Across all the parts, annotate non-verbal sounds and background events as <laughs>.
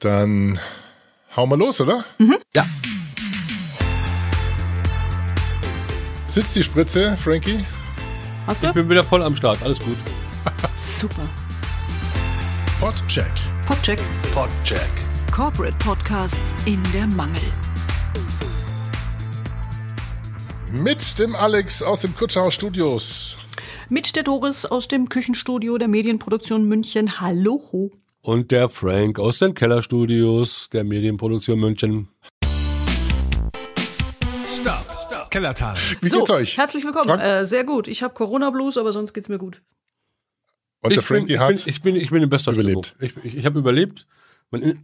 Dann hauen wir los, oder? Mhm. Ja. Sitzt die Spritze, Frankie? Hast du? Ich bin wieder voll am Start. Alles gut. <laughs> Super. Podcheck. Podcheck. Podcheck. Corporate Podcasts in der Mangel. Mit dem Alex aus dem Kutschau Studios. Mit der Doris aus dem Küchenstudio der Medienproduktion München. Hallo. Und der Frank aus den Kellerstudios der Medienproduktion München. Stop, stop. Kellertal. Wie so, geht's euch? Herzlich willkommen. Äh, sehr gut. Ich habe Corona-Blues, aber sonst geht's mir gut. Und der Frankie bin, hat ich bin, ich bin, ich bin in bester überlebt. Stimmung. Ich, ich, ich habe überlebt. Mein,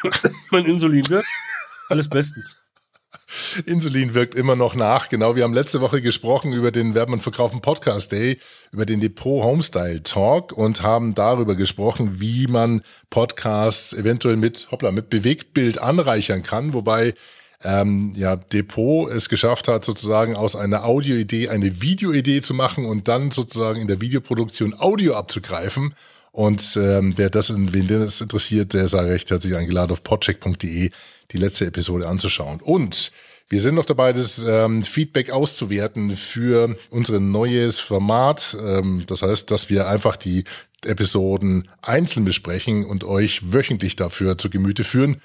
<coughs> mein Insulin wirkt. Alles bestens. Insulin wirkt immer noch nach. Genau, wir haben letzte Woche gesprochen über den Werben und Verkaufen Podcast Day, über den Depot Homestyle Talk und haben darüber gesprochen, wie man Podcasts eventuell mit, hoppla, mit Bewegtbild anreichern kann, wobei ähm, ja, Depot es geschafft hat, sozusagen aus einer Audioidee eine Videoidee zu machen und dann sozusagen in der Videoproduktion Audio abzugreifen. Und ähm, wer das, wen das interessiert, der sei recht herzlich eingeladen auf podcheck.de die letzte Episode anzuschauen. Und wir sind noch dabei, das ähm, Feedback auszuwerten für unser neues Format. Ähm, das heißt, dass wir einfach die Episoden einzeln besprechen und euch wöchentlich dafür zu Gemüte führen.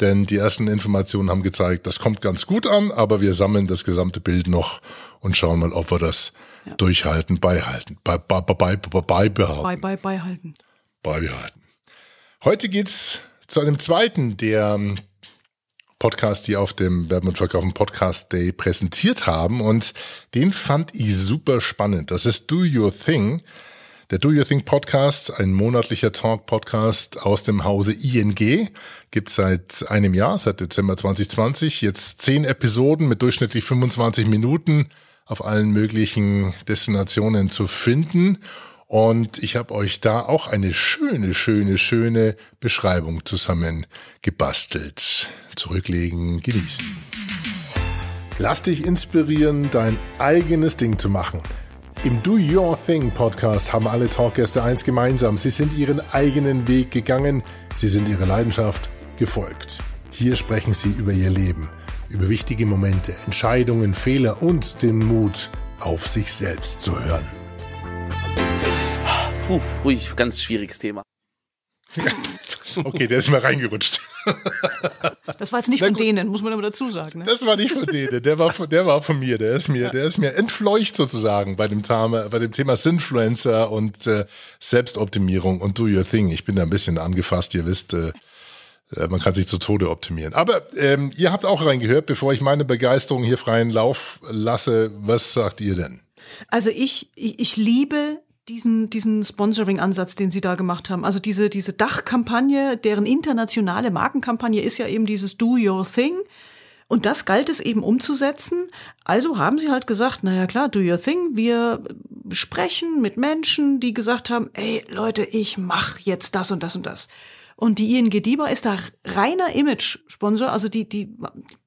Denn die ersten Informationen haben gezeigt, das kommt ganz gut an, aber wir sammeln das gesamte Bild noch und schauen mal, ob wir das ja. durchhalten, beihalten, bei, bei, bei, bei, beibehalten. Bei, bei, beihalten. Beibehalten. Heute geht's zu einem zweiten der Podcasts, die auf dem Werben und Verkaufen Podcast Day präsentiert haben. Und den fand ich super spannend. Das ist Do Your Thing. Der Do Your Thing Podcast, ein monatlicher Talk-Podcast aus dem Hause ING, gibt seit einem Jahr, seit Dezember 2020. Jetzt zehn Episoden mit durchschnittlich 25 Minuten auf allen möglichen Destinationen zu finden. Und ich habe euch da auch eine schöne, schöne, schöne Beschreibung zusammen gebastelt. Zurücklegen, genießen. Lass dich inspirieren, dein eigenes Ding zu machen. Im Do Your Thing Podcast haben alle Talkgäste eins gemeinsam. Sie sind ihren eigenen Weg gegangen. Sie sind ihrer Leidenschaft gefolgt. Hier sprechen sie über ihr Leben, über wichtige Momente, Entscheidungen, Fehler und den Mut, auf sich selbst zu hören. Puh, ruhig, ganz schwieriges Thema. okay, der ist mir reingerutscht. Das war jetzt nicht von denen, muss man aber dazu sagen. Ne? Das war nicht von denen, der war von, der war von mir. Der ist mir, ja. der ist mir entfleucht sozusagen bei dem Thema, bei dem Thema Sinfluencer und äh, Selbstoptimierung und Do Your Thing. Ich bin da ein bisschen angefasst, ihr wisst. Äh, man kann sich zu Tode optimieren. Aber ähm, ihr habt auch reingehört, bevor ich meine Begeisterung hier freien Lauf lasse. Was sagt ihr denn? Also ich, ich, ich liebe diesen, diesen Sponsoring-Ansatz, den Sie da gemacht haben. Also diese, diese Dachkampagne, deren internationale Markenkampagne ist ja eben dieses Do Your Thing. Und das galt es eben umzusetzen. Also haben sie halt gesagt, naja klar, do your thing. Wir sprechen mit Menschen, die gesagt haben, ey Leute, ich mach jetzt das und das und das. Und die ING DIBA ist da reiner Image-Sponsor. Also die, die,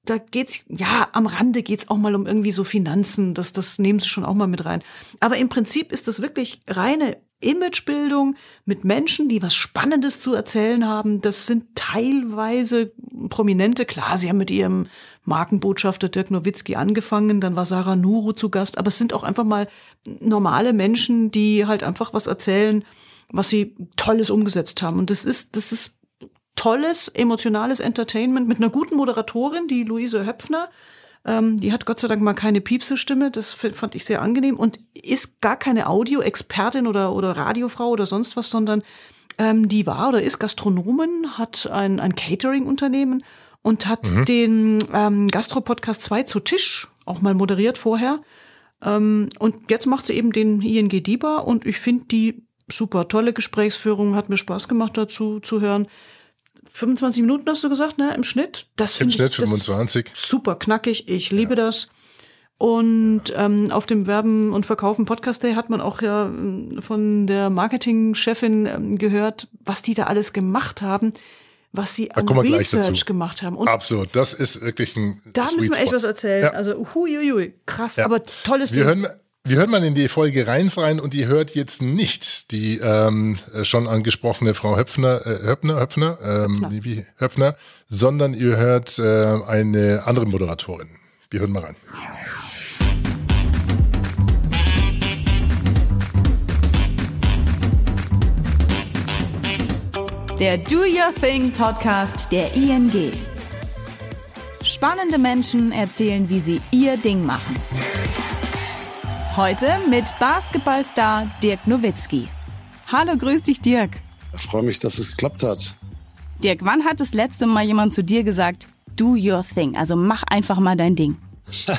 da geht's, ja, am Rande geht's auch mal um irgendwie so Finanzen. Das, das nehmen sie schon auch mal mit rein. Aber im Prinzip ist das wirklich reine Imagebildung mit Menschen, die was Spannendes zu erzählen haben. Das sind teilweise Prominente. Klar, sie haben mit ihrem Markenbotschafter Dirk Nowitzki angefangen, dann war Sarah Nuru zu Gast, aber es sind auch einfach mal normale Menschen, die halt einfach was erzählen, was sie Tolles umgesetzt haben. Und das ist, das ist tolles, emotionales Entertainment mit einer guten Moderatorin, die Luise Höpfner. Ähm, die hat Gott sei Dank mal keine Piepse-Stimme, das fand ich sehr angenehm und ist gar keine Audio-Expertin oder, oder Radiofrau oder sonst was, sondern ähm, die war oder ist Gastronomin, hat ein, ein Catering-Unternehmen und hat mhm. den ähm, Gastro-Podcast 2 zu Tisch auch mal moderiert vorher. Ähm, und jetzt macht sie eben den ING DIBA und ich finde die super tolle Gesprächsführung, hat mir Spaß gemacht dazu zu hören. 25 Minuten hast du gesagt, ne, im Schnitt. Das Im Schnitt ich, 25. Super knackig, ich liebe ja. das. Und ähm, auf dem Werben und Verkaufen Podcast Day hat man auch ja ähm, von der Marketingchefin ähm, gehört, was die da alles gemacht haben, was sie an Research gemacht haben. Und Absolut, das ist wirklich ein Da müssen wir echt was erzählen. Ja. Also huiuiui, krass, ja. aber tolles wir Ding. Hören, Wir hören mal in die Folge Reins rein und ihr hört jetzt nicht die ähm, schon angesprochene Frau Höpfner, äh, Höpfner, Höpfner, ähm, Höpfner. wie Höpfner, sondern ihr hört äh, eine andere Moderatorin. Wir hören mal rein. Der Do Your Thing Podcast der ING. Spannende Menschen erzählen, wie sie ihr Ding machen. Heute mit Basketballstar Dirk Nowitzki. Hallo, grüß dich, Dirk. Ich freue mich, dass es geklappt hat. Dirk, wann hat das letzte Mal jemand zu dir gesagt, do your thing, also mach einfach mal dein Ding? <laughs>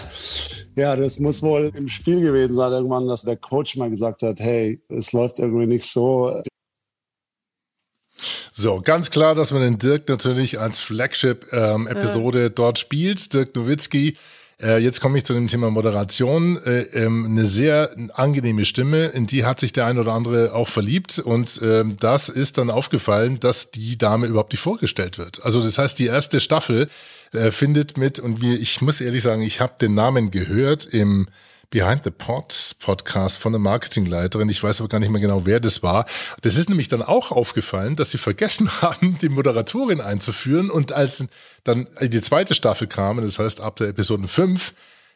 Ja, das muss wohl im Spiel gewesen sein, irgendwann, dass der Coach mal gesagt hat, hey, es läuft irgendwie nicht so. So, ganz klar, dass man den Dirk natürlich als Flagship-Episode dort spielt. Dirk Nowitzki. Äh, jetzt komme ich zu dem Thema Moderation. Äh, ähm, eine sehr angenehme Stimme, in die hat sich der ein oder andere auch verliebt. Und ähm, das ist dann aufgefallen, dass die Dame überhaupt nicht vorgestellt wird. Also das heißt, die erste Staffel äh, findet mit, und wir, ich muss ehrlich sagen, ich habe den Namen gehört im Behind the Pods Podcast von der Marketingleiterin. Ich weiß aber gar nicht mehr genau, wer das war. Das ist nämlich dann auch aufgefallen, dass sie vergessen <laughs> haben, die Moderatorin einzuführen. Und als dann die zweite Staffel kam, das heißt ab der Episode 5,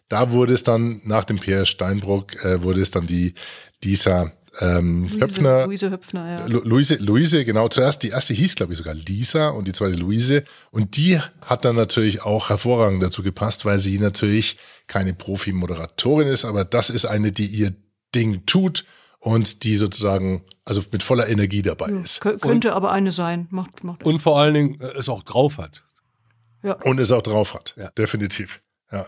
da wurde es dann nach dem Pierre Steinbruck, äh, wurde es dann die Lisa ähm, Luise, Höpfner. Luise Höpfner, ja. Lu- Luise, Luise, genau, zuerst die erste hieß, glaube ich, sogar Lisa und die zweite Luise. Und die hat dann natürlich auch hervorragend dazu gepasst, weil sie natürlich keine Profi-Moderatorin ist, aber das ist eine, die ihr Ding tut und die sozusagen also mit voller Energie dabei ist. Kö könnte aber eine sein. Macht, macht. Und vor allen Dingen äh, es auch drauf hat. ja. Und es auch drauf hat. Ja. Definitiv. Ja.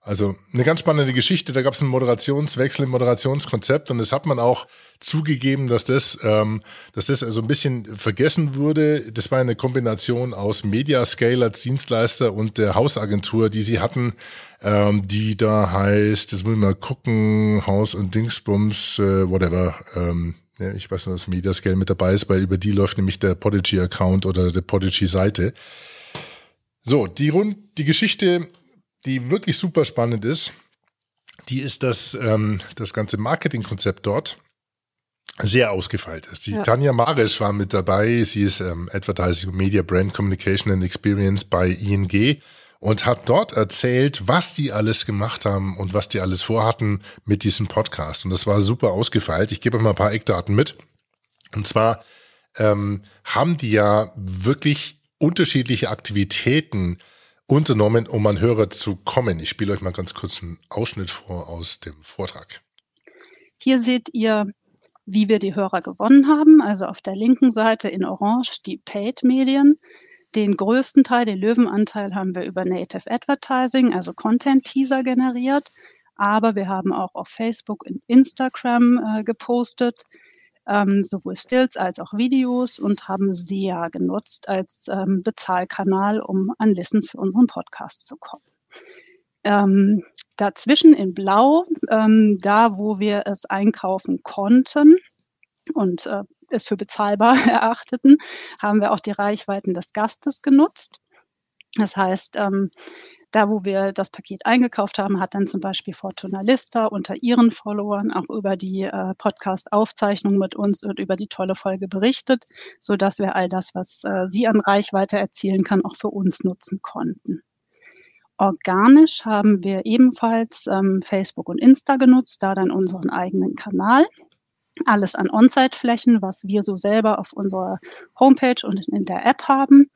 Also eine ganz spannende Geschichte. Da gab es einen Moderationswechsel im Moderationskonzept und es hat man auch zugegeben, dass das, ähm, dass das also ein bisschen vergessen wurde. Das war eine Kombination aus Mediascale als Dienstleister und der Hausagentur, die sie hatten, ähm, die da heißt, das muss ich mal gucken, Haus und Dingsbums, äh, whatever. Ähm, ja, ich weiß nur, dass Mediascale mit dabei ist, weil über die läuft nämlich der Podigy-Account oder der Podigy-Seite. So, die Rund, die Geschichte, die wirklich super spannend ist, die ist, dass ähm, das ganze Marketingkonzept dort sehr ausgefeilt ist. Die Ja. Tanja Marisch war mit dabei. Sie ist ähm, Advertising, Media, Brand Communication and Experience bei ING und hat dort erzählt, was die alles gemacht haben und was die alles vorhatten mit diesem Podcast. Und das war super ausgefeilt. Ich gebe euch mal ein paar Eckdaten mit. Und zwar ähm, haben die ja wirklich unterschiedliche Aktivitäten unternommen, um an Hörer zu kommen. Ich spiele euch mal ganz kurz einen Ausschnitt vor aus dem Vortrag. Hier seht ihr, wie wir die Hörer gewonnen haben. Also auf der linken Seite in Orange die Paid-Medien. Den größten Teil, den Löwenanteil, haben wir über Native Advertising, also Content-Teaser generiert. Aber wir haben auch auf Facebook und Instagram äh, gepostet, ähm, sowohl Stills als auch Videos und haben SEA genutzt als ähm, Bezahlkanal, um an Listens für unseren Podcast zu kommen. Ähm, dazwischen in Blau, ähm, da wo wir es einkaufen konnten und äh, es für bezahlbar <laughs> erachteten, haben wir auch die Reichweiten des Gastes genutzt. Das heißt, ähm, da wo wir das Paket eingekauft haben, hat dann zum Beispiel Fortuna Lista unter ihren Followern auch über die äh, Podcast-Aufzeichnung mit uns und über die tolle Folge berichtet, so dass wir all das, was äh, sie an Reichweite erzielen kann, auch für uns nutzen konnten. Organisch haben wir ebenfalls ähm, Facebook und Insta genutzt, da dann unseren eigenen Kanal. Alles an On-Site-Flächen, was wir so selber auf unserer Homepage und in der App haben.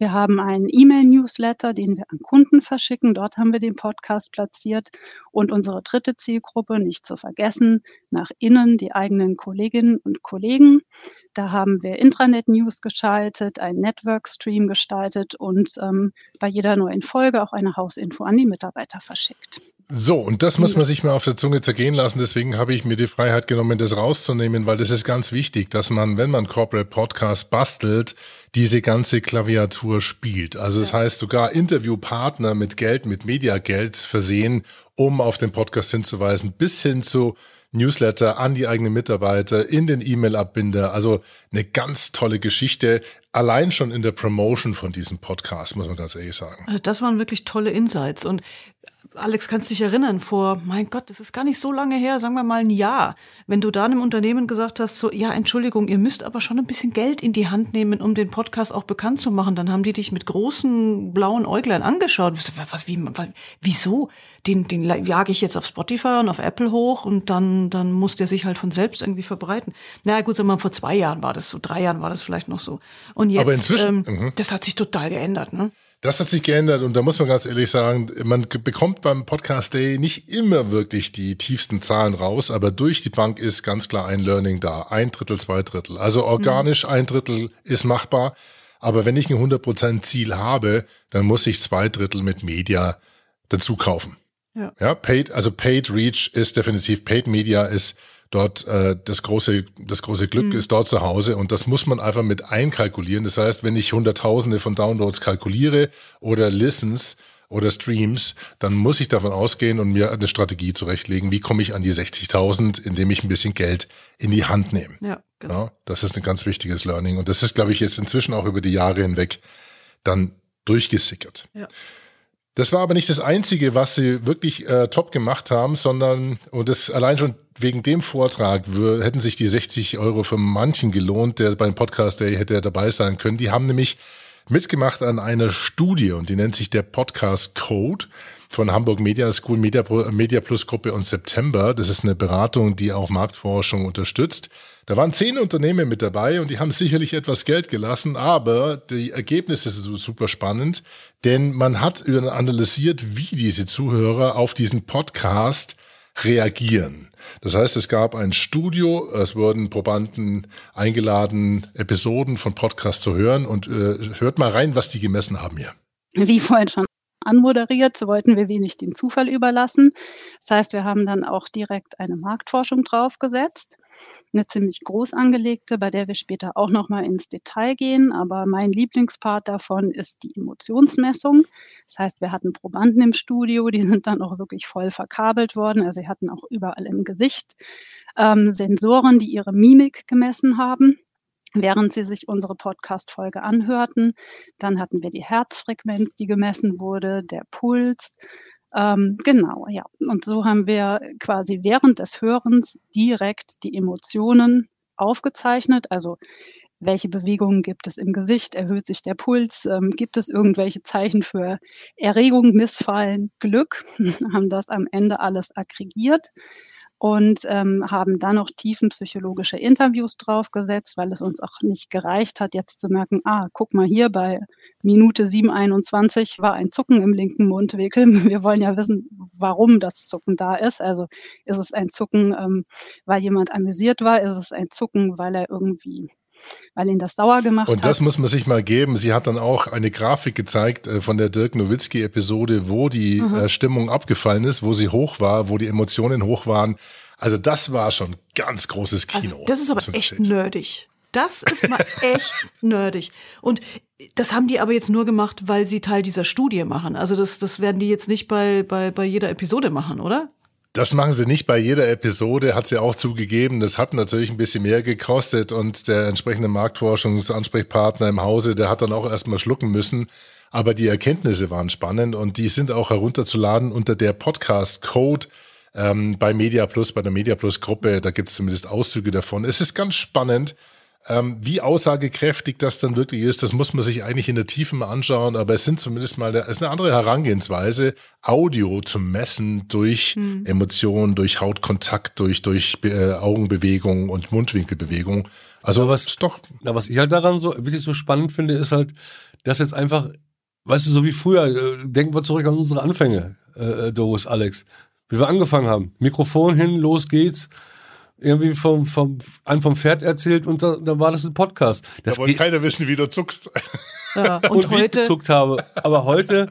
Wir haben einen E-Mail-Newsletter, den wir an Kunden verschicken. Dort haben wir den Podcast platziert. Und unsere dritte Zielgruppe, nicht zu vergessen, nach innen die eigenen Kolleginnen und Kollegen. Da haben wir Intranet-News geschaltet, einen Network-Stream gestaltet und ähm, bei jeder neuen Folge auch eine Hausinfo an die Mitarbeiter verschickt. So, und das muss man sich mal auf der Zunge zergehen lassen. Deswegen habe ich mir die Freiheit genommen, das rauszunehmen, weil das ist ganz wichtig, dass man, wenn man Corporate Podcast bastelt, diese ganze Klaviatur spielt. Also das heißt sogar Interviewpartner mit Geld, mit Mediageld versehen, um auf den Podcast hinzuweisen, bis hin zu Newsletter an die eigenen Mitarbeiter, in den E-Mail-Abbinder. Also eine ganz tolle Geschichte. Allein schon in der Promotion von diesem Podcast, muss man ganz ehrlich sagen. Also das waren wirklich tolle Insights. Und Alex, kannst dich erinnern, vor, mein Gott, das ist gar nicht so lange her, sagen wir mal ein Jahr, wenn du da einem Unternehmen gesagt hast, so, ja, Entschuldigung, ihr müsst aber schon ein bisschen Geld in die Hand nehmen, um den Podcast auch bekannt zu machen, dann haben die dich mit großen blauen Äuglein angeschaut. Was, wie, was, wieso? Den, den jage ich jetzt auf Spotify und auf Apple hoch und dann, dann muss der sich halt von selbst irgendwie verbreiten. Na naja, gut, sagen wir mal, vor zwei Jahren war das so, drei Jahren war das vielleicht noch so. Und jetzt, aber inzwischen, ähm, mhm. das hat sich total geändert, ne? Das hat sich geändert und da muss man ganz ehrlich sagen, man bekommt beim Podcast Day nicht immer wirklich die tiefsten Zahlen raus, aber durch die Bank ist ganz klar ein Learning da. Ein Drittel, zwei Drittel. Also organisch mhm. ein Drittel ist machbar. Aber wenn ich ein 100% Ziel habe, dann muss ich zwei Drittel mit Media dazu kaufen. Ja. ja, paid, also Paid Reach ist definitiv, Paid Media ist dort äh, das große das große Glück mhm. ist dort zu Hause und das muss man einfach mit einkalkulieren. Das heißt, wenn ich Hunderttausende von Downloads kalkuliere oder Listens oder Streams, dann muss ich davon ausgehen und mir eine Strategie zurechtlegen, wie komme ich an die 60.000, indem ich ein bisschen Geld in die Hand nehme. Ja, genau. Ja, das ist ein ganz wichtiges Learning und das ist, glaube ich, jetzt inzwischen auch über die Jahre hinweg dann durchgesickert. Ja. Das war aber nicht das Einzige, was sie wirklich äh, top gemacht haben, sondern, und das allein schon wegen dem Vortrag hätten sich die 60 Euro für manchen gelohnt, der beim Podcast Day hätte dabei sein können. Die haben nämlich mitgemacht an einer Studie und die nennt sich der Podcast Code von Hamburg Media School Media, Media Plus Gruppe und September. Das ist eine Beratung, die auch Marktforschung unterstützt. Da waren zehn Unternehmen mit dabei und die haben sicherlich etwas Geld gelassen, aber die Ergebnisse sind super spannend, denn man hat analysiert, wie diese Zuhörer auf diesen Podcast reagieren. Das heißt, es gab ein Studio, es wurden Probanden eingeladen, Episoden von Podcast zu hören und äh, hört mal rein, was die gemessen haben hier. Wie vorhin schon anmoderiert, so wollten wir wenig den Zufall überlassen. Das heißt, wir haben dann auch direkt eine Marktforschung draufgesetzt eine ziemlich groß angelegte, bei der wir später auch noch mal ins Detail gehen. Aber mein Lieblingspart davon ist die Emotionsmessung. Das heißt, wir hatten Probanden im Studio, die sind dann auch wirklich voll verkabelt worden. Also sie hatten auch überall im Gesicht ähm, Sensoren, die ihre Mimik gemessen haben während sie sich unsere Podcast-Folge anhörten. Dann hatten wir die Herzfrequenz, die gemessen wurde, der Puls, ähm, genau, ja. Und so haben wir quasi während des Hörens direkt die Emotionen aufgezeichnet. Also welche Bewegungen gibt es im Gesicht? Erhöht sich der Puls? Ähm, gibt es irgendwelche Zeichen für Erregung, Missfallen, Glück? <laughs> haben das am Ende alles aggregiert und ähm, haben dann noch tiefenpsychologische Interviews draufgesetzt, weil es uns auch nicht gereicht hat, jetzt zu merken, ah, guck mal hier bei Minute 721 war ein Zucken im linken Mundwinkel. <laughs> Wir wollen ja wissen, warum das Zucken da ist. Also ist es ein Zucken, ähm, weil jemand amüsiert war? Ist es ein Zucken, weil er irgendwie weil ihn das sauer gemacht hat. Und das hat. muss man sich mal geben. Sie hat dann auch eine Grafik gezeigt äh, von der Dirk Nowitzki-Episode, wo die mhm. äh, Stimmung abgefallen ist, wo sie hoch war, wo die Emotionen hoch waren. Also das war schon ganz großes also Kino. Also das ist aber echt nerdig. Das ist mal <laughs> echt nerdig. Und das haben die aber jetzt nur gemacht, weil sie Teil dieser Studie machen. Also das, das werden die jetzt nicht bei, bei, bei jeder Episode machen, oder? Das machen sie nicht bei jeder Episode, hat sie auch zugegeben. Das hat natürlich ein bisschen mehr gekostet und der entsprechende Marktforschungsansprechpartner im Hause, der hat dann auch erstmal schlucken müssen. Aber die Erkenntnisse waren spannend und die sind auch herunterzuladen unter der Podcast-Code ähm, bei Media Plus, bei der Media Plus Gruppe. Da gibt es zumindest Auszüge davon. Es ist ganz spannend. Ähm, wie aussagekräftig das dann wirklich ist, das muss man sich eigentlich in der Tiefe mal anschauen, aber es sind zumindest mal eine, es ist eine andere Herangehensweise, Audio zu messen durch hm. Emotionen, durch Hautkontakt, durch, durch äh, Augenbewegung und Mundwinkelbewegung. Also was ist doch. Na, was ich halt daran so wirklich so spannend finde, ist halt, dass jetzt einfach, weißt du, so wie früher, äh, denken wir zurück an unsere Anfänge, äh, äh Doris, Alex, wie wir angefangen haben. Mikrofon hin, los geht's irgendwie vom, vom, einem vom Pferd erzählt und da, da war das ein Podcast. Das da wollte keiner wissen, wie du zuckst. Ja, <laughs> und, und heute, wie ich gezuckt habe. Aber heute.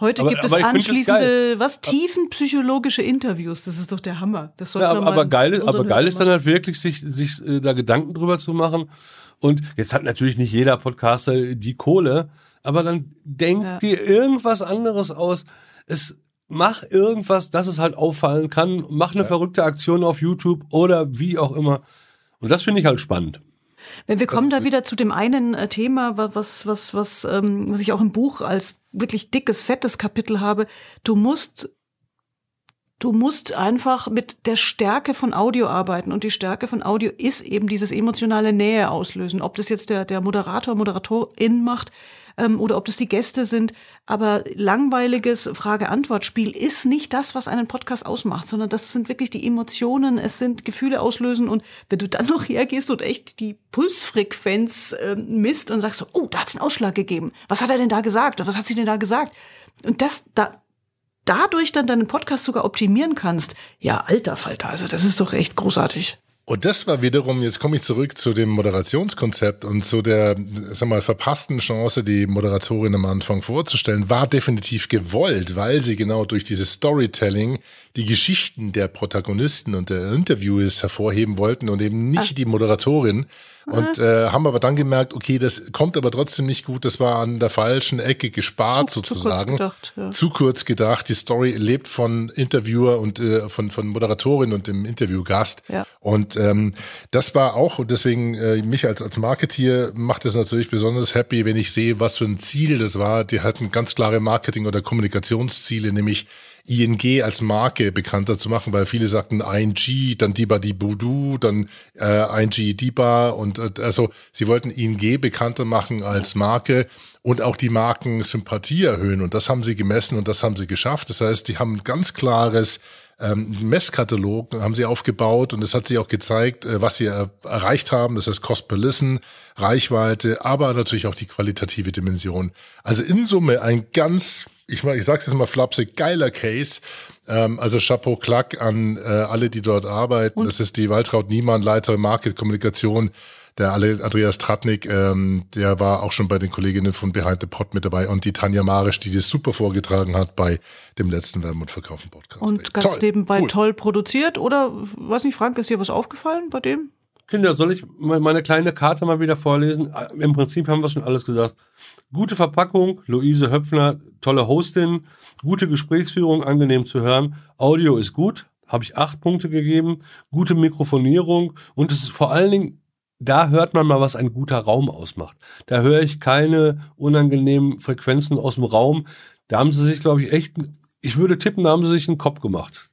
Heute aber, gibt es anschließende, was, tiefenpsychologische Interviews. Das ist doch der Hammer. Das ja, aber, aber geil, ist, aber geil ist dann halt wirklich, sich, sich äh, da Gedanken drüber zu machen. Und jetzt hat natürlich nicht jeder Podcaster die Kohle, aber dann denkt ja. dir irgendwas anderes aus. Es, mach irgendwas, dass es halt auffallen kann, mach eine ja. verrückte Aktion auf YouTube oder wie auch immer. Und das finde ich halt spannend. Wenn wir kommen da wieder zu dem einen äh, Thema, was, was, was, ähm, was ich auch im Buch als wirklich dickes, fettes Kapitel habe. Du musst du musst einfach mit der Stärke von Audio arbeiten. Und die Stärke von Audio ist eben dieses emotionale Nähe auslösen. Ob das jetzt der, der Moderator, Moderatorin macht, ähm, oder ob das die Gäste sind. Aber langweiliges Frage-Antwort-Spiel ist nicht das, was einen Podcast ausmacht, sondern das sind wirklich die Emotionen, es sind Gefühle auslösen. Und wenn du dann <laughs> noch hergehst und echt die Pulsfrequenz äh, misst und sagst so, oh, da hat's einen Ausschlag gegeben. Was hat er denn da gesagt? Was hat sie denn da gesagt? Und das, da, dadurch dann deinen Podcast sogar optimieren kannst, ja, alter Falter, also das ist doch echt großartig. Und das war wiederum, jetzt komme ich zurück zu dem Moderationskonzept und zu der, sag mal, verpassten Chance, die Moderatorin am Anfang vorzustellen, war definitiv gewollt, weil sie genau durch dieses Storytelling die Geschichten der Protagonisten und der Interviews hervorheben wollten und eben nicht Ach. die Moderatorin. Und äh, haben aber dann gemerkt, okay, das kommt aber trotzdem nicht gut, das war an der falschen Ecke gespart zu, sozusagen. Zu kurz gedacht, ja. Zu kurz gedacht. Die Story lebt von Interviewer und äh, von, von Moderatorin und dem Interviewgast. Ja. Und ähm, das war auch, und deswegen äh, mich als, als Marketeer macht es natürlich besonders happy, wenn ich sehe, was für ein Ziel das war. Die hatten ganz klare Marketing- oder Kommunikationsziele, nämlich ING als Marke bekannter zu machen, weil viele sagten ING, dann Diba di Budu, dann äh, ING Diba und äh, also sie wollten ING bekannter machen als Marke und auch die Markensympathie erhöhen und das haben sie gemessen und das haben sie geschafft. Das heißt, die haben ein ganz klares ähm, Messkatalog haben sie aufgebaut und es hat sich auch gezeigt, äh, was sie er erreicht haben. Das heißt Cost per Listen, Reichweite, aber natürlich auch die qualitative Dimension. Also in Summe ein ganz ich, ich sage es jetzt mal flapsig, geiler Case. Ähm, also Chapeau Klack an äh, alle, die dort arbeiten. Und? Das ist die Waltraud Niemann, Leiter Market Kommunikation. Der Andreas Tratnik, ähm, der war auch schon bei den Kolleginnen von Behind the Pot mit dabei und die Tanja Marisch, die das super vorgetragen hat bei dem letzten Werben und Verkaufen Podcast. Und ganz toll, nebenbei cool. toll produziert oder, weiß nicht, Frank, ist dir was aufgefallen bei dem? Kinder, soll ich meine kleine Karte mal wieder vorlesen? Im Prinzip haben wir schon alles gesagt. Gute Verpackung, Luise Höpfner, tolle Hostin, gute Gesprächsführung, angenehm zu hören. Audio ist gut, habe ich acht Punkte gegeben. Gute Mikrofonierung und es ist vor allen Dingen, da hört man mal, was ein guter Raum ausmacht. Da höre ich keine unangenehmen Frequenzen aus dem Raum. Da haben sie sich, glaube ich, echt, ich würde tippen, da haben sie sich einen Kopf gemacht.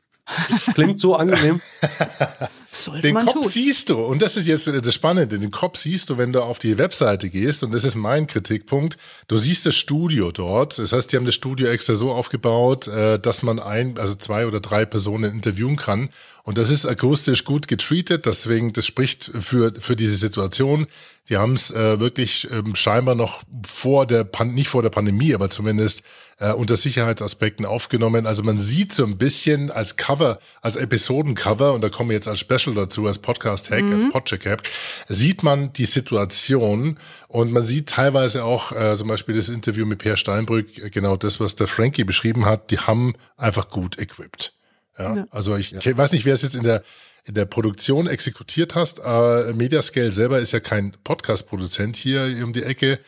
Das klingt so angenehm. <laughs> den Kopf tun. siehst du, und das ist jetzt das Spannende, den Kopf siehst du, wenn du auf die Webseite gehst, und das ist mein Kritikpunkt, du siehst das Studio dort. Das heißt, die haben das Studio extra so aufgebaut, äh, dass man ein, also zwei oder drei Personen interviewen kann. Und das ist akustisch gut getreatet, deswegen, das spricht für, für diese Situation. Die haben es äh, wirklich ähm, scheinbar noch vor der, Pan nicht vor der Pandemie, aber zumindest äh, unter Sicherheitsaspekten aufgenommen. Also man sieht so ein bisschen als Cover, als Episodencover, und da kommen wir jetzt als Special dazu, als Podcast-Hack, mhm. als Podcheck-Hack, sieht man die Situation und man sieht teilweise auch äh, zum Beispiel das Interview mit Per Steinbrück, äh, genau das, was der Frankie beschrieben hat, die haben einfach gut equipped. Ja, ja. also ich ja. weiß nicht, wer es jetzt in der in der Produktion exekutiert hast. Äh, Mediascale selber ist ja kein Podcast-Produzent hier um die Ecke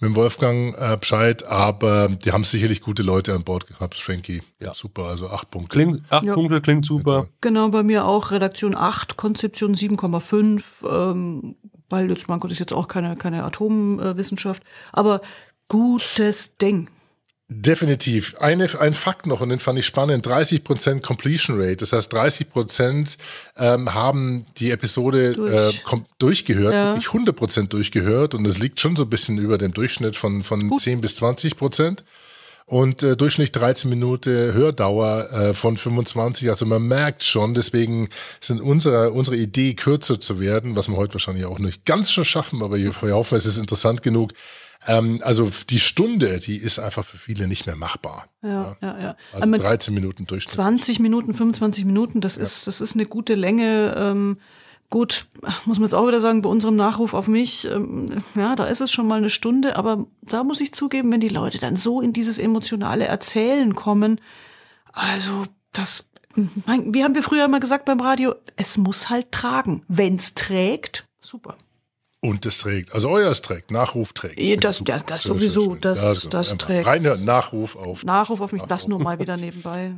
mit dem Wolfgang äh, Bescheid, aber die haben sicherlich gute Leute an Bord gehabt, Frankie. Ja. Super, also acht Punkte. Klingt, acht ja. Punkte klingt super. Genau, bei mir auch Redaktion 8, Konzeption 7,5, ähm, weil jetzt, Gott, ist jetzt auch keine, keine Atomwissenschaft, aber gutes Ding. Definitiv. Eine, ein Fakt noch, und den fand ich spannend, 30% Completion Rate. Das heißt, 30% ähm, haben die Episode Durch. äh, durchgehört, ja. wirklich 100% durchgehört. Und das liegt schon so ein bisschen über dem Durchschnitt von, von 10 bis 20%. Und äh, Durchschnitt 13 Minuten Hördauer äh, von 25. Also man merkt schon, deswegen sind unsere, unsere Idee, kürzer zu werden, was wir heute wahrscheinlich auch nicht ganz schon schaffen, aber wir hoffen, es ist interessant genug, ähm, also die Stunde, die ist einfach für viele nicht mehr machbar. Ja, ja, ja. Also Aber 13 Minuten Durchschnitt. 20 Minuten, 25 Minuten, das ja. ist, das ist eine gute Länge. Ähm, gut, muss man jetzt auch wieder sagen, bei unserem Nachruf auf mich, ähm, ja, da ist es schon mal eine Stunde, aber da muss ich zugeben, wenn die Leute dann so in dieses emotionale Erzählen kommen, also das, wie haben wir früher immer gesagt beim Radio, es muss halt tragen. Wenn's trägt, super. Und es trägt. Also euer trägt, Nachruf trägt. Das, das, das sowieso, das, das, das trägt. Reinhören, Nachruf auf. Nachruf auf mich, das nur mal wieder nebenbei.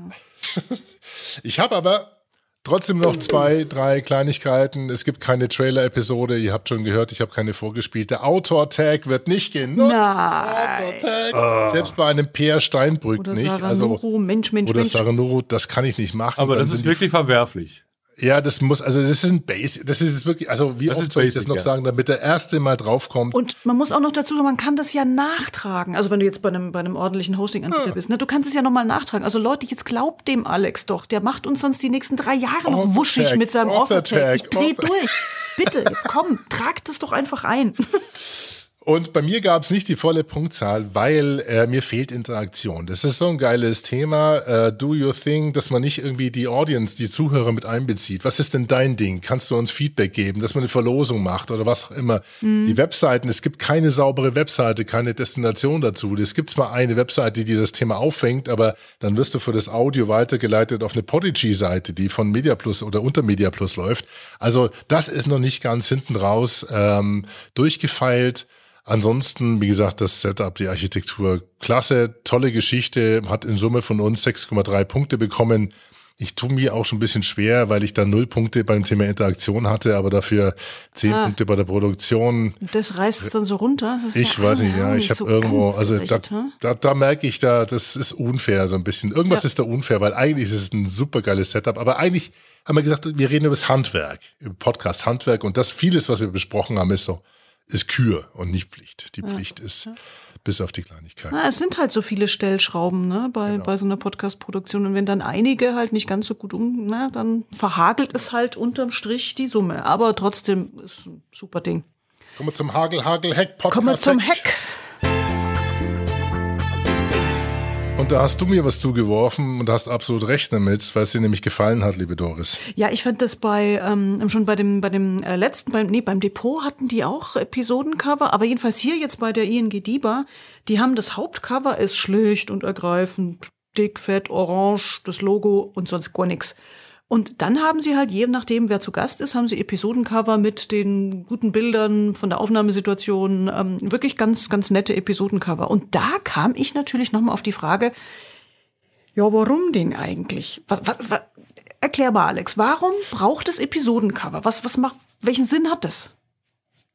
<laughs> ich habe aber Trotzdem noch zwei, drei Kleinigkeiten. Es gibt keine Trailer-Episode. Ihr habt schon gehört, ich habe keine vorgespielte. Autor-Tag wird nicht genutzt. Nein. Autor-Tag. Selbst bei einem Peer Steinbrück Oder nicht. Saranuro, also, Mensch, Mensch, oder Mensch. Saranuro, das kann ich nicht machen. Aber Dann das ist die wirklich verwerflich. Ja, das muss, also das ist ein Basic, das ist wirklich, also wie Das oft soll ich das noch ja. sagen, damit der Erste mal draufkommt. Und man muss auch noch dazu sagen, man kann das ja nachtragen. Also wenn du jetzt bei einem, bei einem ordentlichen Hosting-Anbieter bist, ne, du kannst es ja nochmal nachtragen. Also Leute, jetzt glaubt dem Alex doch, der macht uns sonst die nächsten drei Jahre noch wuschig mit seinem Author-Tag. Ich dreh durch. Bitte, jetzt komm, tragt es doch einfach ein. <laughs> Und bei mir gab es nicht die volle Punktzahl, weil äh, mir fehlt Interaktion. Das ist so ein geiles Thema. Äh, do your thing, dass man nicht irgendwie die Audience, die Zuhörer mit einbezieht. Was ist denn dein Ding? Kannst du uns Feedback geben, dass man eine Verlosung macht oder was auch immer? Die Webseiten, es gibt keine saubere Webseite, keine Destination dazu. Es gibt zwar eine Webseite, die das Thema auffängt, aber dann wirst du für das Audio weitergeleitet auf eine Podigy-Seite, die von MediaPlus oder unter MediaPlus läuft. Also das ist noch nicht ganz hinten raus ähm, durchgefeilt. Ansonsten, wie gesagt, das Setup, die Architektur, klasse, tolle Geschichte, hat in Summe von uns 6,3 Punkte bekommen. Ich tue mir auch schon ein bisschen schwer, weil ich da null Punkte beim Thema Interaktion hatte, aber dafür zehn Ah. Punkte bei der Produktion. Das reißt es dann so runter. Ich ja weiß nicht, ja, ich habe so irgendwo, also da, hä? da, da merke ich da, das ist unfair so ein bisschen. Irgendwas Ja. ist da unfair, weil eigentlich ist es ein super geiles Setup, aber eigentlich haben wir gesagt, wir reden über das Handwerk, über Podcast Handwerk und das vieles, was wir besprochen haben, ist so, ist Kür und nicht Pflicht. Die Pflicht ist bis auf die Kleinigkeit. Na, es sind halt so viele Stellschrauben ne, bei, Genau. bei so einer Podcast-Produktion. Und wenn dann einige halt nicht ganz so gut um, na, dann verhagelt es halt unterm Strich die Summe. Aber trotzdem ist ein super Ding. Kommen wir zum Hagel, Hagel, Heck, Podcast. Kommen wir zum Hack. Und da hast du mir was zugeworfen und hast absolut recht damit, weil es dir nämlich gefallen hat, liebe Doris. Ja, ich fand das bei ähm, schon bei dem bei dem äh, letzten beim nee beim Depot hatten die auch Episodencover, aber jedenfalls hier jetzt bei der ING Diba, die haben das Hauptcover ist schlicht und ergreifend dick, fett, orange, das Logo und sonst gar nichts. Und dann haben sie halt, je nachdem, wer zu Gast ist, haben sie Episodencover mit den guten Bildern von der Aufnahmesituation, ähm, wirklich ganz, ganz nette Episodencover. Und da kam ich natürlich nochmal auf die Frage, ja, warum denn eigentlich? Was, was, was, erklär mal, Alex, warum braucht es Episodencover? Was, was macht, welchen Sinn hat das?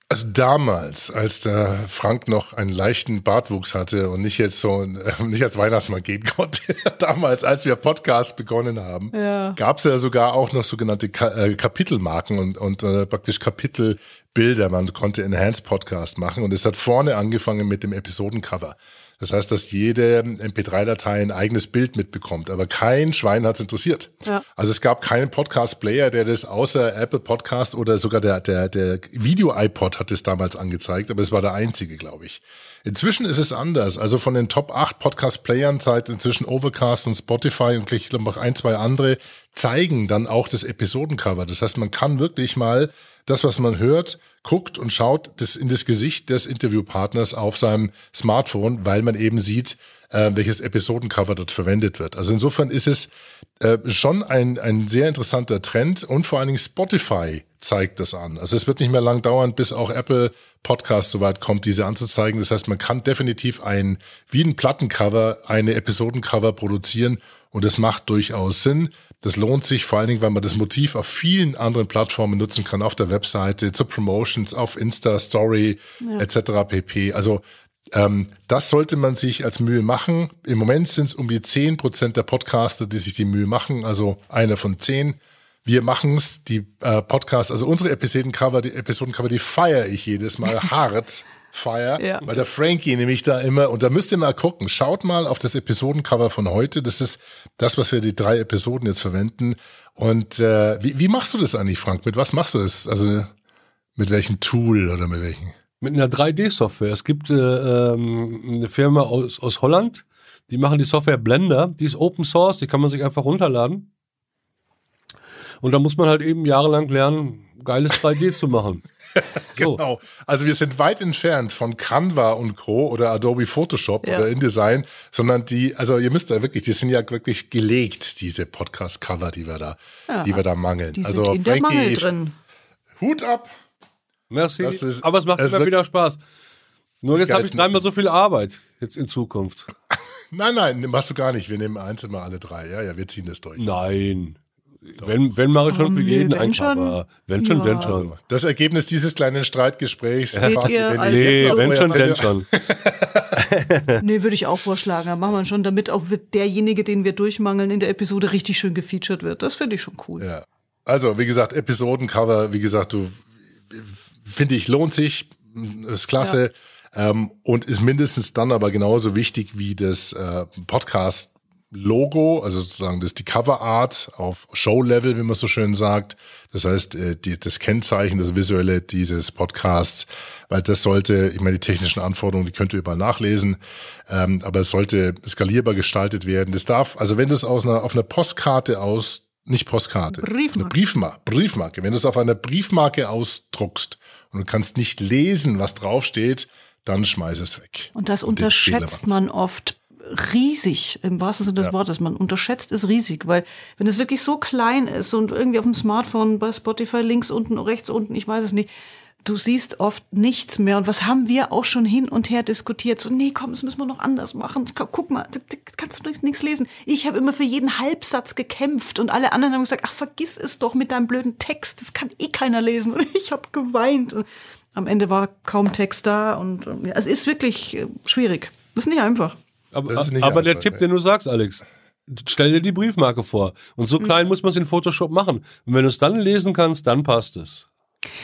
Also damals, als der Frank noch einen leichten Bartwuchs hatte und nicht jetzt so äh, nicht als Weihnachtsmann gehen <laughs> konnte, damals, als wir Podcast begonnen haben, Ja. gab es ja sogar auch noch sogenannte Ka äh, Kapitelmarken und, und äh, praktisch Kapitelbilder. Man konnte Enhanced Podcast machen und es hat vorne angefangen mit dem Episodencover. Das heißt, dass jede MP3-Datei ein eigenes Bild mitbekommt, aber kein Schwein hat es interessiert. Ja. Also es gab keinen Podcast-Player, der das außer Apple Podcast oder sogar der, der, der Video-iPod hat es damals angezeigt, aber es war der einzige, glaube ich. Inzwischen ist es anders. Also von den Top 8 Podcast-Playern seit inzwischen Overcast und Spotify und ich glaube noch ein, zwei andere zeigen dann auch das Episodencover. Das heißt, man kann wirklich mal das, was man hört, guckt und schaut das in das Gesicht des Interviewpartners auf seinem Smartphone, weil man eben sieht, äh, welches Episodencover dort verwendet wird. Also insofern ist es äh, schon ein, ein sehr interessanter Trend und vor allen Dingen Spotify zeigt das an. Also es wird nicht mehr lang dauern, bis auch Apple Podcast soweit kommt, diese anzuzeigen. Das heißt, man kann definitiv ein, wie ein Plattencover, eine Episodencover produzieren und das macht durchaus Sinn. Das lohnt sich vor allen Dingen, weil man das Motiv auf vielen anderen Plattformen nutzen kann, auf der Webseite, zu Promotions, auf Insta, Story etc. pp. Also ähm, das sollte man sich als Mühe machen. Im Moment sind es um die 10% der Podcaster, die sich die Mühe machen, also einer von zehn. Wir machen's, die äh, Podcasts, also unsere Episodencover, die Episodencover, die feiere ich jedes Mal <laughs> hart. Feier, Ja. weil der Frankie nämlich da immer, und da müsst ihr mal gucken, schaut mal auf das Episodencover von heute, das ist das, was wir die drei Episoden jetzt verwenden. Und äh, wie, wie machst du das eigentlich, Frank? Mit was machst du das? Also mit welchem Tool oder mit welchem? Mit einer 3D-Software. Es gibt äh, ähm, eine Firma aus, aus Holland, die machen die Software Blender, die ist Open Source, die kann man sich einfach runterladen. Und da muss man halt eben jahrelang lernen, geiles 3D zu machen. <laughs> So. Genau. Also wir sind weit entfernt von Canva und Co. oder Adobe Photoshop Ja. oder InDesign, sondern die, also ihr müsst da wirklich, die sind ja wirklich gelegt, diese Podcast-Cover, die wir da, Ja. die wir da mangeln. Die also sind in der Mangel Frankie, drin. Hut ab. Merci. Das ist- Aber es macht es immer wieder Spaß. Nur jetzt habe ich dreimal so viel Arbeit jetzt in Zukunft. <laughs> Nein, nein, machst du gar nicht. Wir nehmen eins immer alle drei. Ja, ja, wir ziehen das durch. Nein. Wenn, wenn mache ich schon für Oh, nee, jeden wenn ein schon. Cover. Wenn schon, Ja. denn schon. Also, das Ergebnis dieses kleinen Streitgesprächs. Seht ihr wenn als- ihr Nee, wenn euer schon, denn Tele- schon. <laughs> Nee, würde ich auch vorschlagen. Dann machen wir schon, damit auch derjenige, den wir durchmangeln in der Episode, richtig schön gefeatured wird. Das finde ich schon cool. Ja. Also, wie gesagt, Episodencover, wie gesagt, du finde ich, lohnt sich, ist klasse ähm, und ist mindestens dann aber genauso wichtig wie das äh, Podcast. Logo, also sozusagen das ist die Coverart auf Show-Level, wie man so schön sagt. Das heißt, äh, die, das Kennzeichen, das Visuelle dieses Podcasts, weil das sollte, ich meine, die technischen Anforderungen, die könnt ihr überall nachlesen, ähm, aber es sollte skalierbar gestaltet werden. Das darf, also wenn du es aus einer, auf einer Postkarte aus, nicht Postkarte, Briefmarke. eine Briefmarke, Briefmarke, wenn du es auf einer Briefmarke ausdruckst und du kannst nicht lesen, was draufsteht, dann schmeiß es weg. Und das Und unterschätzt man oft riesig, im wahrsten Sinne des Ja. Wortes. Man unterschätzt es riesig, weil wenn es wirklich so klein ist und irgendwie auf dem Smartphone bei Spotify links unten, rechts unten, ich weiß es nicht, du siehst oft nichts mehr. Und was haben wir auch schon hin und her diskutiert? So, nee, komm, das müssen wir noch anders machen. Gu- Guck mal, kannst du nichts lesen. Ich habe immer für jeden Halbsatz gekämpft und alle anderen haben gesagt, ach, vergiss es doch mit deinem blöden Text, das kann eh keiner lesen. Und <laughs> ich habe geweint. Und am Ende war kaum Text da und ähm, ja, es ist wirklich äh, schwierig. Ist nicht einfach. Aber, Das ist nicht aber der einfach, Tipp, ne? den du sagst, Alex, stell dir die Briefmarke vor. Und so klein muss man es in Photoshop machen. Und wenn du es dann lesen kannst, dann passt es.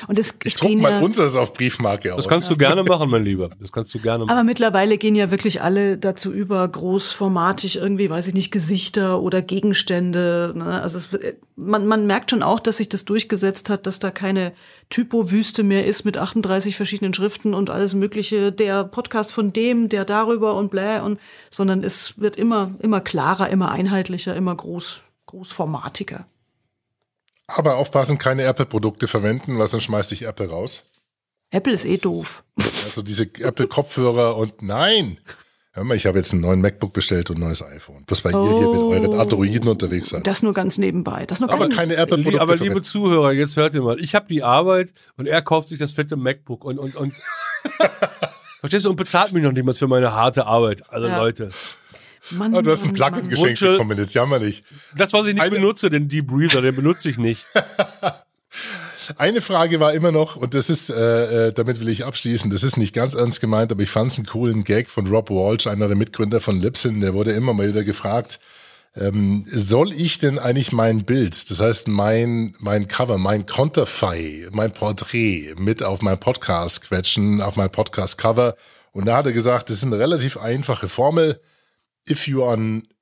Und es, Ich druck mal ja, unseres auf Briefmarke aus. Das kannst du gerne machen, mein Lieber. Das kannst du gerne machen. aber mittlerweile gehen ja wirklich alle dazu über, großformatig irgendwie, weiß ich nicht, Gesichter oder Gegenstände. Ne? Also es, man, man merkt schon auch, dass sich das durchgesetzt hat, dass da keine Typo-Wüste mehr ist mit 38 verschiedenen Schriften und alles Mögliche. Der Podcast von dem, der darüber und bläh und, sondern es wird immer, immer klarer, immer einheitlicher, immer groß, großformatiger. Aber aufpassen, keine Apple-Produkte verwenden, weil sonst schmeißt dich Apple raus. Apple ist eh doof. Also diese Apple-Kopfhörer und nein. Hör mal, ich habe jetzt einen neuen MacBook bestellt und ein neues iPhone. Bloß weil ihr hier mit euren Androiden unterwegs seid. Das nur ganz nebenbei. Das nur Aber keine. Apple-Produkte aber liebe verwenden. Zuhörer, jetzt hört ihr mal. Ich habe die Arbeit und er kauft sich das fette MacBook und und und <laughs> Verstehst du? Und bezahlt mich noch niemals für meine harte Arbeit. Also Ja. Leute, Mann, Oh, du hast ein Plugin Mann. geschenkt Wunschel- bekommen, jetzt jammer nicht. das, was ich nicht Eine- benutze, den Debreather, den benutze ich nicht. <laughs> Eine Frage war immer noch, und das ist, äh, äh, damit will ich abschließen, das ist nicht ganz ernst gemeint, aber ich fand es einen coolen Gag von Rob Walsh, einer der Mitgründer von Libsyn, der wurde immer mal wieder gefragt, ähm, soll ich denn eigentlich mein Bild, das heißt mein, mein Cover, mein Konterfei, mein Porträt mit auf mein Podcast quetschen, auf mein Podcast-Cover? Und da hat er gesagt, das ist eine relativ einfache Formel. If you are,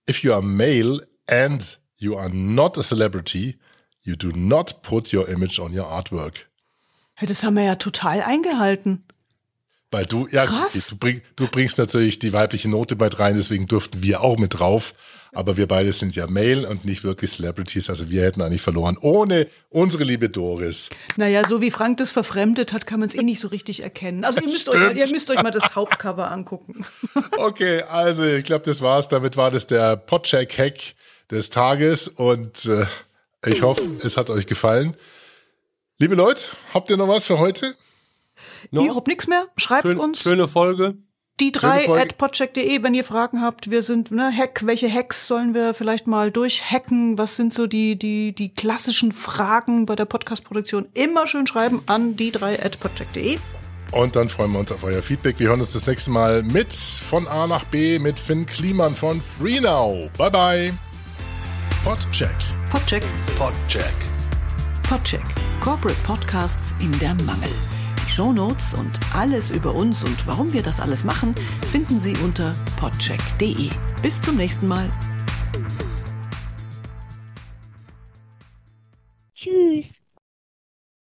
if you are male and you are not a celebrity, you do not put your image on your artwork. Ja, das haben wir ja total eingehalten. Weil du, ja, Krass. du, bring, du bringst natürlich die weibliche Note mit rein, deswegen durften wir auch mit drauf. Aber wir beide sind ja Male und nicht wirklich Celebrities, also wir hätten eigentlich verloren ohne unsere liebe Doris. Naja, so wie Frank das verfremdet hat, kann man es eh nicht so richtig erkennen. Also ihr müsst, euch, mal- ihr müsst euch mal das Hauptcover angucken. <laughs> Okay, also ich glaube, das war's. Damit war das der Podcheck-Hack des Tages und äh, ich hoffe, es hat euch gefallen. Liebe Leute, habt ihr noch was für heute? No? Ihr habt nichts mehr? Schreibt Schön, uns schöne Folge. die drei at podcheck.de, wenn ihr Fragen habt. Wir sind, ne, Hack, welche Hacks sollen wir vielleicht mal durchhacken? Was sind so die, die, die klassischen Fragen bei der Podcast-Produktion? Immer schön schreiben an die drei at podcheck.de. Und dann freuen wir uns auf euer Feedback. Wir hören uns das nächste Mal mit von A nach B mit Finn Kliman von FreeNow. Bye bye. Podcheck. Podcheck. Podcheck. Podcheck. Corporate Podcasts in der Mangel. Die Shownotes und alles über uns und warum wir das alles machen, finden Sie unter podcheck.de. Bis zum nächsten Mal.